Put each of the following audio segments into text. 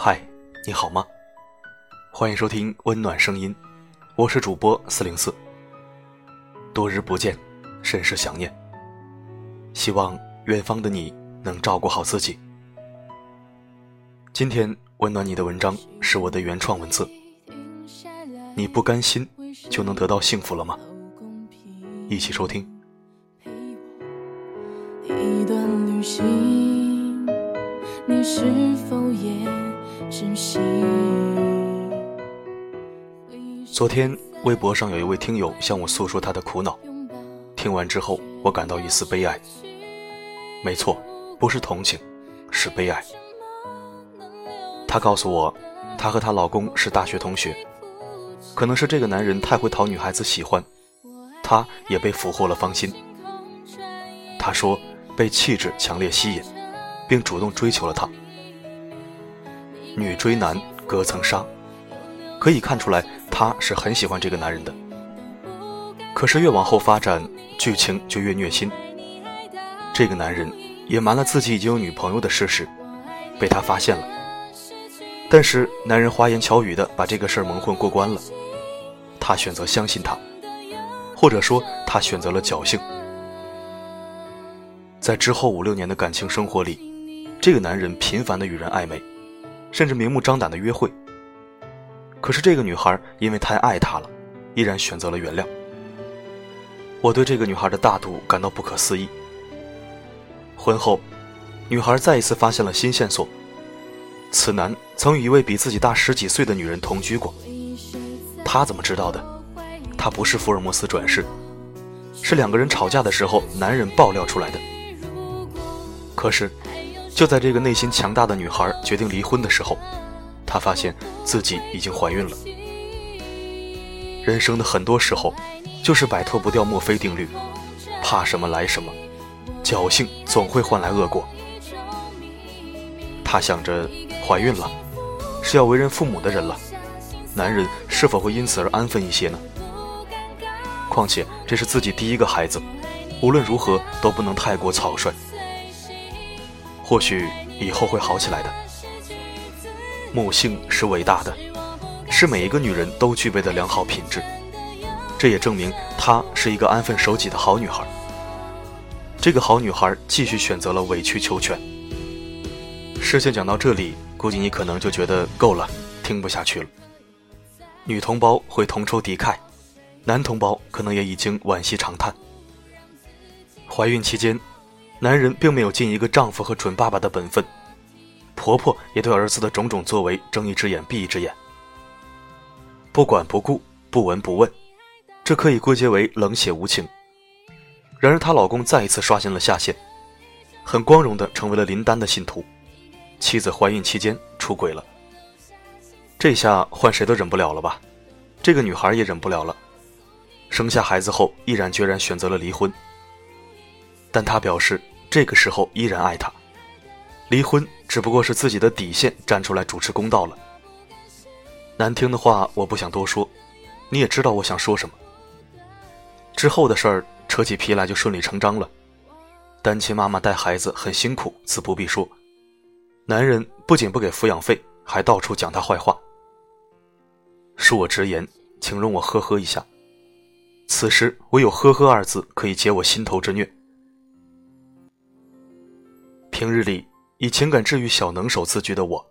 嗨，你好吗？欢迎收听温暖声音，我是主播四零四。多日不见，甚是想念。希望远方的你能照顾好自己。今天温暖你的文章是我的原创文字。你不甘心就能得到幸福了吗？一起收听。一段旅行，你是否也？昨天微博上有一位听友向我诉说他的苦恼，听完之后我感到一丝悲哀。没错，不是同情，是悲哀。她告诉我，她和她老公是大学同学，可能是这个男人太会讨女孩子喜欢，她也被俘获了芳心。她说。被气质强烈吸引，并主动追求了他。女追男隔层纱，可以看出来她是很喜欢这个男人的。可是越往后发展，剧情就越虐心。这个男人隐瞒了自己已经有女朋友的事实，被他发现了。但是男人花言巧语的把这个事儿蒙混过关了。他选择相信他，或者说他选择了侥幸。在之后五六年的感情生活里，这个男人频繁的与人暧昧，甚至明目张胆的约会。可是这个女孩因为太爱他了，依然选择了原谅。我对这个女孩的大度感到不可思议。婚后，女孩再一次发现了新线索：此男曾与一位比自己大十几岁的女人同居过。她怎么知道的？她不是福尔摩斯转世，是两个人吵架的时候，男人爆料出来的。可是，就在这个内心强大的女孩决定离婚的时候，她发现自己已经怀孕了。人生的很多时候，就是摆脱不掉墨菲定律，怕什么来什么，侥幸总会换来恶果。她想着，怀孕了，是要为人父母的人了，男人是否会因此而安分一些呢？况且这是自己第一个孩子，无论如何都不能太过草率。或许以后会好起来的。母性是伟大的，是每一个女人都具备的良好品质。这也证明她是一个安分守己的好女孩。这个好女孩继续选择了委曲求全。事情讲到这里，估计你可能就觉得够了，听不下去了。女同胞会同仇敌忾，男同胞可能也已经惋惜长叹。怀孕期间。男人并没有尽一个丈夫和准爸爸的本分，婆婆也对儿子的种种作为睁一只眼闭一只眼，不管不顾，不闻不问，这可以归结为冷血无情。然而她老公再一次刷新了下限，很光荣的成为了林丹的信徒，妻子怀孕期间出轨了，这下换谁都忍不了了吧？这个女孩也忍不了了，生下孩子后毅然决然选择了离婚。但他表示，这个时候依然爱他，离婚只不过是自己的底线站出来主持公道了。难听的话我不想多说，你也知道我想说什么。之后的事儿扯起皮来就顺理成章了，单亲妈妈带孩子很辛苦，自不必说。男人不仅不给抚养费，还到处讲她坏话。恕我直言，请容我呵呵一下。此时唯有“呵呵”二字可以解我心头之虐。平日里以情感治愈小能手自居的我，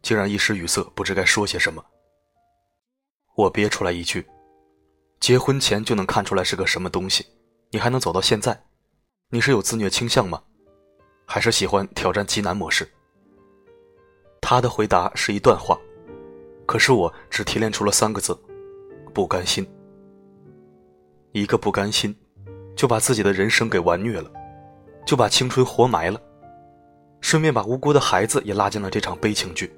竟然一时语塞，不知该说些什么。我憋出来一句：“结婚前就能看出来是个什么东西，你还能走到现在？你是有自虐倾向吗？还是喜欢挑战极难模式？”他的回答是一段话，可是我只提炼出了三个字：不甘心。一个不甘心，就把自己的人生给玩虐了，就把青春活埋了。顺便把无辜的孩子也拉进了这场悲情剧。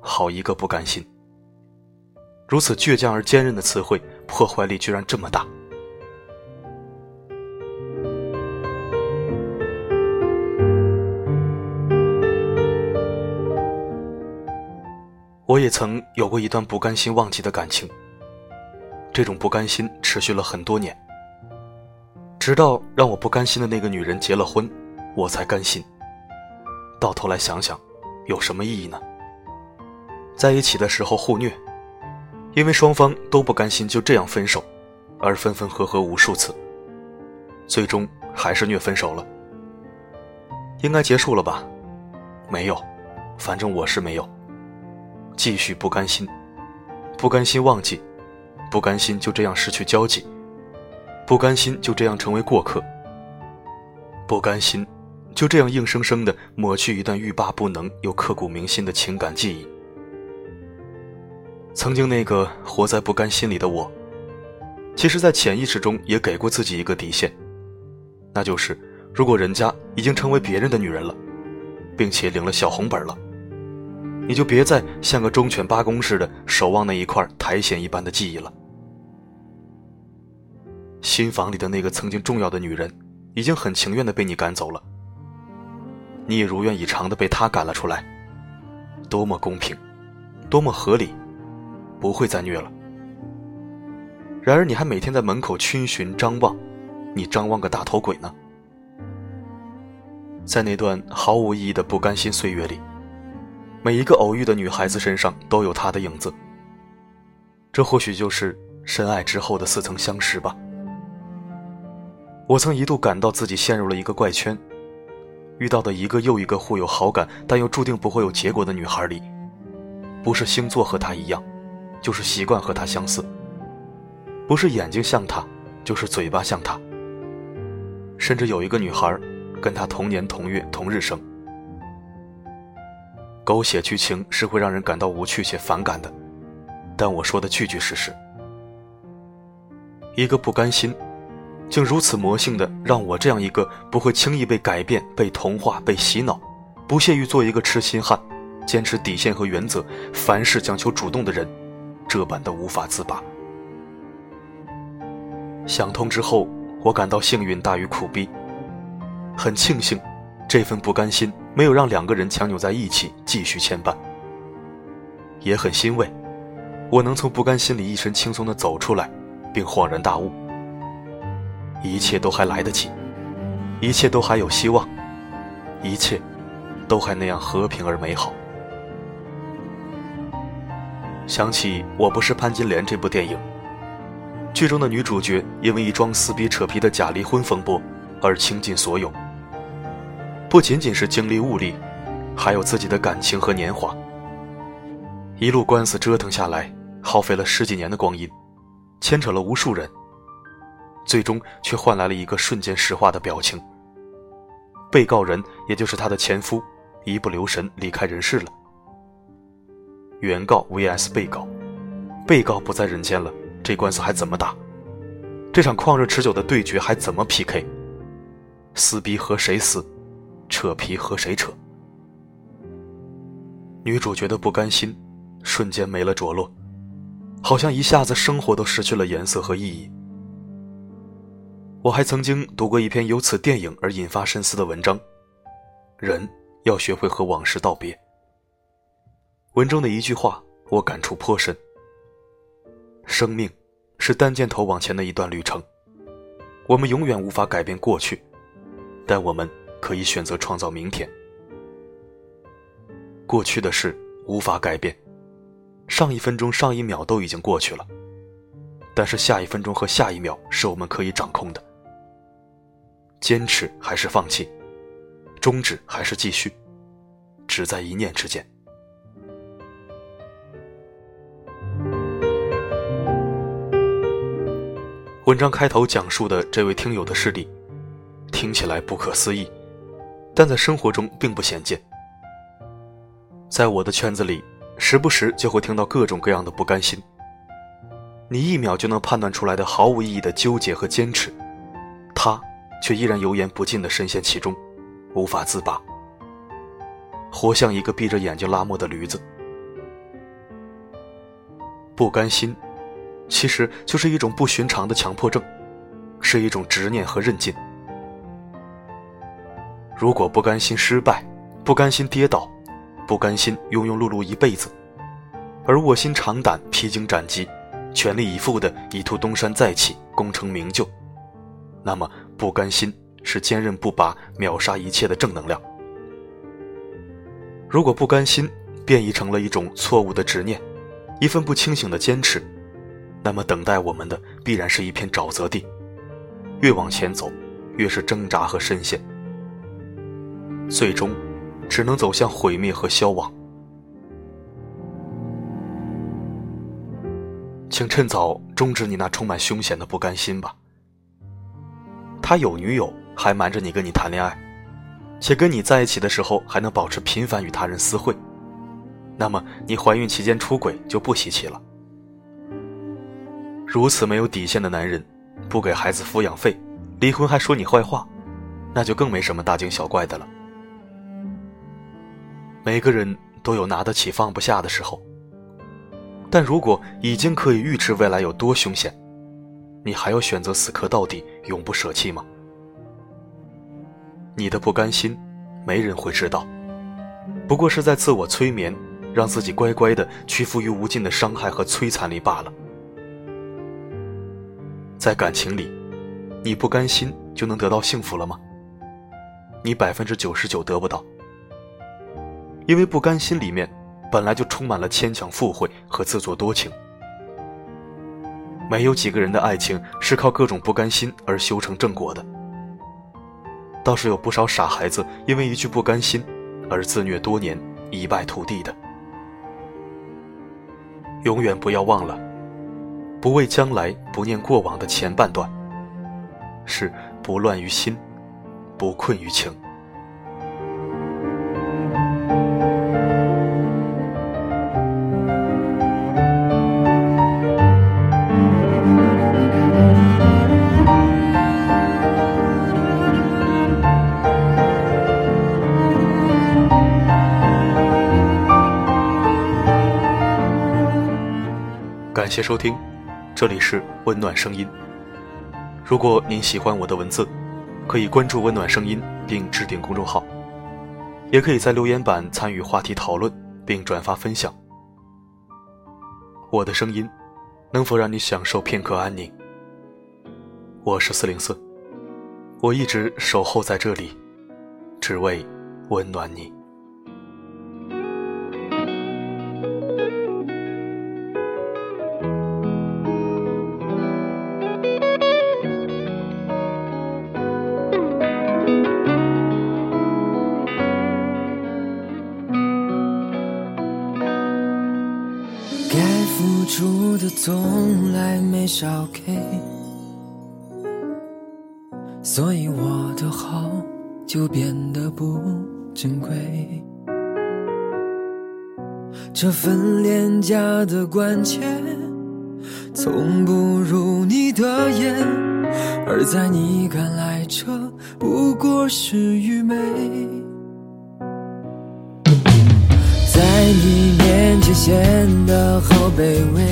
好一个不甘心！如此倔强而坚韧的词汇，破坏力居然这么大。我也曾有过一段不甘心忘记的感情。这种不甘心持续了很多年，直到让我不甘心的那个女人结了婚，我才甘心。到头来想想，有什么意义呢？在一起的时候互虐，因为双方都不甘心就这样分手，而分分合合无数次，最终还是虐分手了。应该结束了吧？没有，反正我是没有。继续不甘心，不甘心忘记，不甘心就这样失去交集，不甘心就这样成为过客，不甘心就这样硬生生的抹去一段欲罢不能又刻骨铭心的情感记忆。曾经那个活在不甘心里的我，其实，在潜意识中也给过自己一个底线，那就是，如果人家已经成为别人的女人了，并且领了小红本了，你就别再像个忠犬八公似的守望那一块苔藓一般的记忆了。新房里的那个曾经重要的女人，已经很情愿的被你赶走了，你也如愿以偿的被他赶了出来，多么公平，多么合理。不会再虐了。然而，你还每天在门口逡巡张望，你张望个大头鬼呢？在那段毫无意义的不甘心岁月里，每一个偶遇的女孩子身上都有他的影子。这或许就是深爱之后的似曾相识吧。我曾一度感到自己陷入了一个怪圈，遇到的一个又一个互有好感但又注定不会有结果的女孩里，不是星座和她一样。就是习惯和她相似，不是眼睛像他，就是嘴巴像他。甚至有一个女孩，跟他同年同月同日生。狗血剧情是会让人感到无趣且反感的，但我说的句句事实。一个不甘心，竟如此魔性的让我这样一个不会轻易被改变、被同化、被洗脑，不屑于做一个痴心汉，坚持底线和原则，凡事讲求主动的人。这般的无法自拔。想通之后，我感到幸运大于苦逼，很庆幸，这份不甘心没有让两个人强扭在一起继续牵绊。也很欣慰，我能从不甘心里一身轻松的走出来，并恍然大悟，一切都还来得及，一切都还有希望，一切，都还那样和平而美好。想起《我不是潘金莲》这部电影，剧中的女主角因为一桩撕逼扯皮的假离婚风波而倾尽所有，不仅仅是精力物力，还有自己的感情和年华。一路官司折腾下来，耗费了十几年的光阴，牵扯了无数人，最终却换来了一个瞬间石化的表情。被告人也就是她的前夫，一不留神离开人世了。原告 vs 被告，被告不在人间了，这官司还怎么打？这场旷日持久的对决还怎么 PK？撕逼和谁撕？扯皮和谁扯？女主角的不甘心，瞬间没了着落，好像一下子生活都失去了颜色和意义。我还曾经读过一篇由此电影而引发深思的文章：人要学会和往事道别。文中的一句话，我感触颇深。生命是单箭头往前的一段旅程，我们永远无法改变过去，但我们可以选择创造明天。过去的事无法改变，上一分钟、上一秒都已经过去了，但是下一分钟和下一秒是我们可以掌控的。坚持还是放弃，终止还是继续，只在一念之间。文章开头讲述的这位听友的事例，听起来不可思议，但在生活中并不鲜见。在我的圈子里，时不时就会听到各种各样的不甘心。你一秒就能判断出来的毫无意义的纠结和坚持，却依然油盐不进的深陷其中，无法自拔，活像一个闭着眼睛拉磨的驴子。不甘心。其实就是一种不寻常的强迫症，是一种执念和韧劲。如果不甘心失败，不甘心跌倒，不甘心庸庸碌碌一辈子，而卧薪尝胆、披荆斩棘、全力以赴的以图东山再起、功成名就，那么不甘心是坚韧不拔、秒杀一切的正能量。如果不甘心，变异成了一种错误的执念，一份不清醒的坚持，那么等待我们的必然是一片沼泽地。越往前走，越是挣扎和深陷，最终只能走向毁灭和消亡。请趁早终止你那充满凶险的不甘心吧。他有女友，还瞒着你跟你谈恋爱，且跟你在一起的时候还能保持频繁与他人私会，那么你怀孕期间出轨就不稀奇了。如此没有底线的男人。不给孩子抚养费，离婚还说你坏话，那就更没什么大惊小怪的了。每个人都有拿得起放不下的时候，但如果已经可以预知未来有多凶险，你还要选择死磕到底，永不舍弃吗？你的不甘心，没人会知道，不过是在自我催眠，让自己乖乖的屈服于无尽的伤害和摧残里罢了。在感情里，你不甘心就能得到幸福了吗？你百分之九十九得不到，因为不甘心里面本来就充满了牵强附会和自作多情。没有几个人的爱情是靠各种不甘心而修成正果的，倒是有不少傻孩子因为一句不甘心而自虐多年，一败涂地的。永远不要忘了。不畏将来，不念过往的前半段，是不乱于心，不困于情。收听。这里是温暖声音。如果您喜欢我的文字，可以关注温暖声音并置顶公众号，也可以在留言板参与话题讨论并转发分享。我的声音能否让你享受片刻安宁？我是四零四，我一直守候在这里，只为温暖你。的好就变得不珍贵。这份廉价的关切，从不入你的眼，而在你看来，这不过是愚昧。在你面前显得好卑微。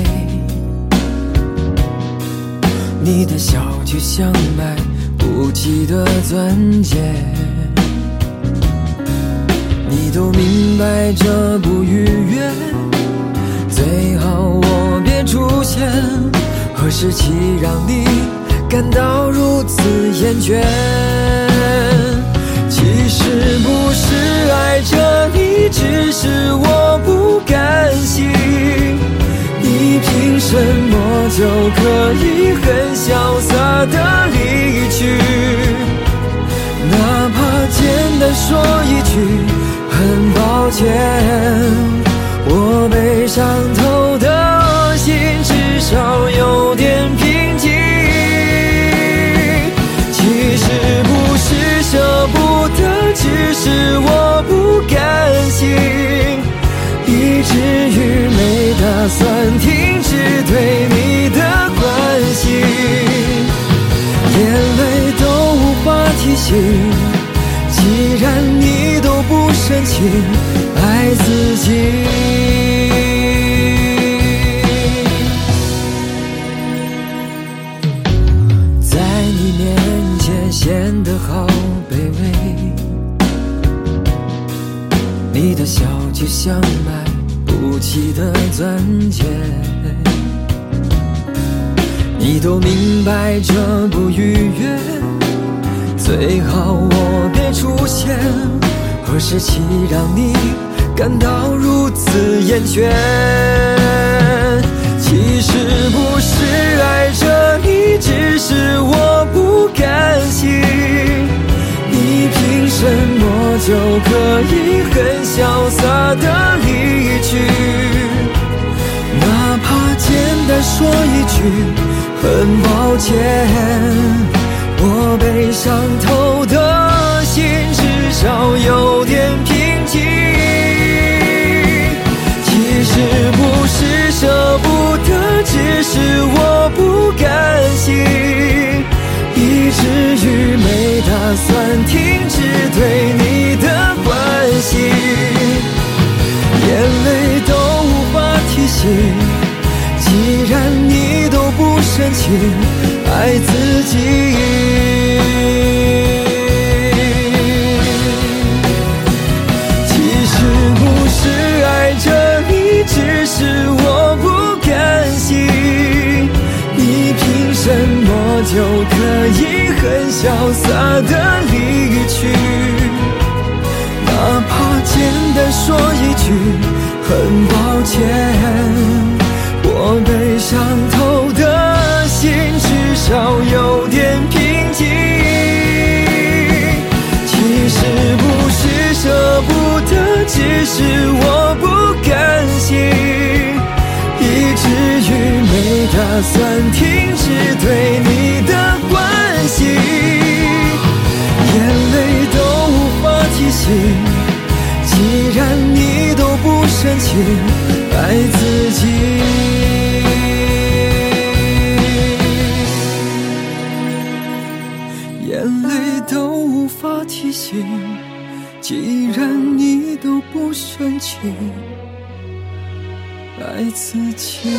你的笑就像买不起的钻戒，你都明白这不愉悦，最好我别出现。何时起让你感到如此厌倦？其实不是爱着你，只是我不甘心。你凭什么就可以很潇洒说一句很抱歉，我被伤透的心至少有点平静。其实不是舍不得，只是我不甘心。以至于没打算停止对不深情爱自己，在你面前显得好卑微，你的笑就像买。不起的钻戒，你都明白这不愉悦，最好我别出现。何时起让你感到如此厌倦。其实不是爱着你，只是我不甘心。你凭什么就可以很潇洒的离去？哪怕简单说一句很抱歉。我被伤透的心，至少有算停止对你的关心，眼泪都无法提醒。既然你都不深情爱自己，其实不是爱着你，只是我不甘心。你凭什么就可以很潇洒的深情爱自己。眼泪都无法提醒既然你都不深情爱自己。